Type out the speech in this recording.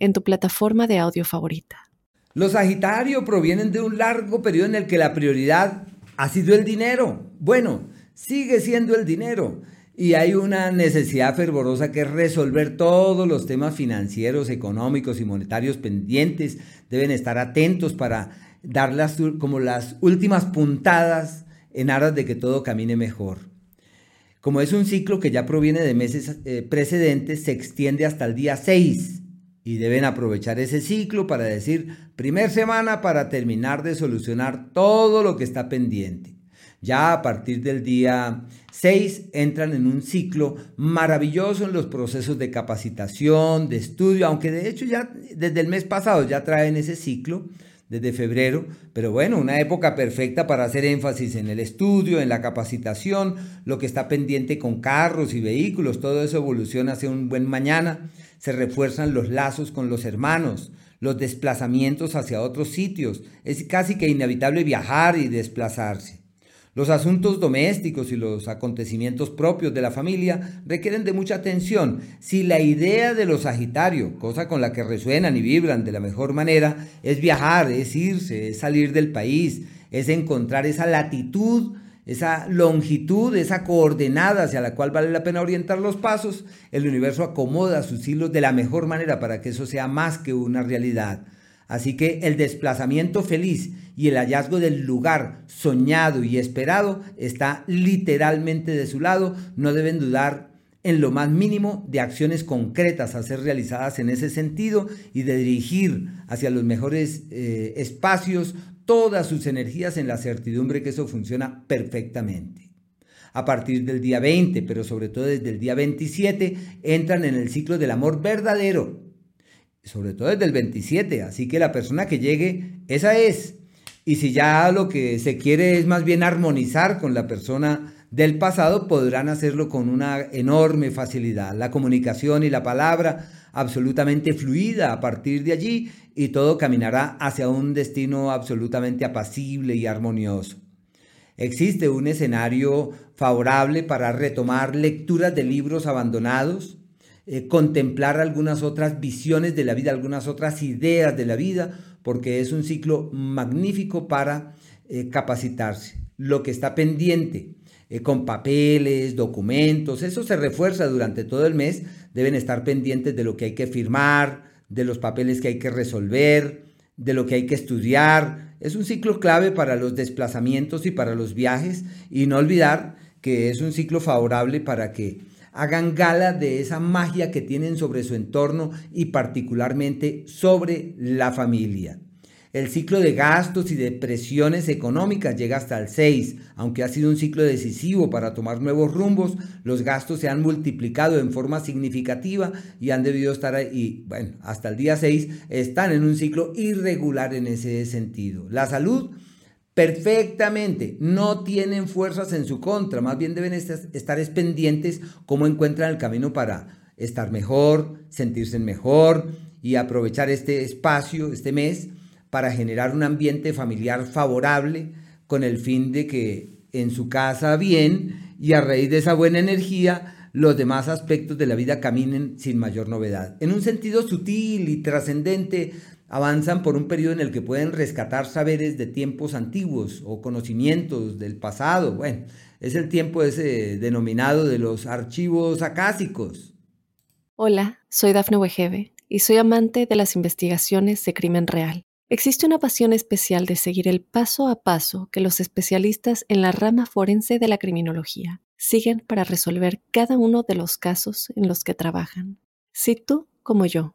en tu plataforma de audio favorita. Los Sagitario provienen de un largo periodo en el que la prioridad ha sido el dinero. Bueno, sigue siendo el dinero. Y hay una necesidad fervorosa que es resolver todos los temas financieros, económicos y monetarios pendientes. Deben estar atentos para dar las, como las últimas puntadas en aras de que todo camine mejor. Como es un ciclo que ya proviene de meses eh, precedentes, se extiende hasta el día 6 y deben aprovechar ese ciclo para decir, primer semana para terminar de solucionar todo lo que está pendiente. Ya a partir del día 6 entran en un ciclo maravilloso en los procesos de capacitación, de estudio, aunque de hecho ya desde el mes pasado ya traen ese ciclo desde febrero, pero bueno, una época perfecta para hacer énfasis en el estudio, en la capacitación, lo que está pendiente con carros y vehículos, todo eso evoluciona hacia un buen mañana, se refuerzan los lazos con los hermanos, los desplazamientos hacia otros sitios, es casi que inevitable viajar y desplazarse. Los asuntos domésticos y los acontecimientos propios de la familia requieren de mucha atención. Si la idea de los Sagitario, cosa con la que resuenan y vibran de la mejor manera, es viajar, es irse, es salir del país, es encontrar esa latitud, esa longitud, esa coordenada hacia la cual vale la pena orientar los pasos, el universo acomoda sus hilos de la mejor manera para que eso sea más que una realidad. Así que el desplazamiento feliz y el hallazgo del lugar soñado y esperado está literalmente de su lado. No deben dudar en lo más mínimo de acciones concretas a ser realizadas en ese sentido y de dirigir hacia los mejores eh, espacios todas sus energías en la certidumbre que eso funciona perfectamente. A partir del día 20, pero sobre todo desde el día 27, entran en el ciclo del amor verdadero, sobre todo desde el 27. Así que la persona que llegue, esa es. Y si ya lo que se quiere es más bien armonizar con la persona del pasado, podrán hacerlo con una enorme facilidad. La comunicación y la palabra absolutamente fluida a partir de allí y todo caminará hacia un destino absolutamente apacible y armonioso. Existe un escenario favorable para retomar lecturas de libros abandonados, eh, contemplar algunas otras visiones de la vida, algunas otras ideas de la vida, porque es un ciclo magnífico para eh, capacitarse. Lo que está pendiente eh, con papeles, documentos, eso se refuerza durante todo el mes, deben estar pendientes de lo que hay que firmar, de los papeles que hay que resolver, de lo que hay que estudiar. Es un ciclo clave para los desplazamientos y para los viajes y no olvidar que es un ciclo favorable para que hagan gala de esa magia que tienen sobre su entorno y particularmente sobre la familia. El ciclo de gastos y de presiones económicas llega hasta el 6. Aunque ha sido un ciclo decisivo para tomar nuevos rumbos, los gastos se han multiplicado en forma significativa y han debido estar ahí, bueno, hasta el día 6 están en un ciclo irregular en ese sentido. La salud perfectamente, no tienen fuerzas en su contra, más bien deben estar pendientes cómo encuentran el camino para estar mejor, sentirse mejor y aprovechar este espacio, este mes, para generar un ambiente familiar favorable con el fin de que en su casa bien y a raíz de esa buena energía los demás aspectos de la vida caminen sin mayor novedad. En un sentido sutil y trascendente, avanzan por un periodo en el que pueden rescatar saberes de tiempos antiguos o conocimientos del pasado. Bueno, es el tiempo ese denominado de los archivos acásicos. Hola, soy Dafne Wegebe y soy amante de las investigaciones de crimen real. Existe una pasión especial de seguir el paso a paso que los especialistas en la rama forense de la criminología siguen para resolver cada uno de los casos en los que trabajan. Si tú, como yo,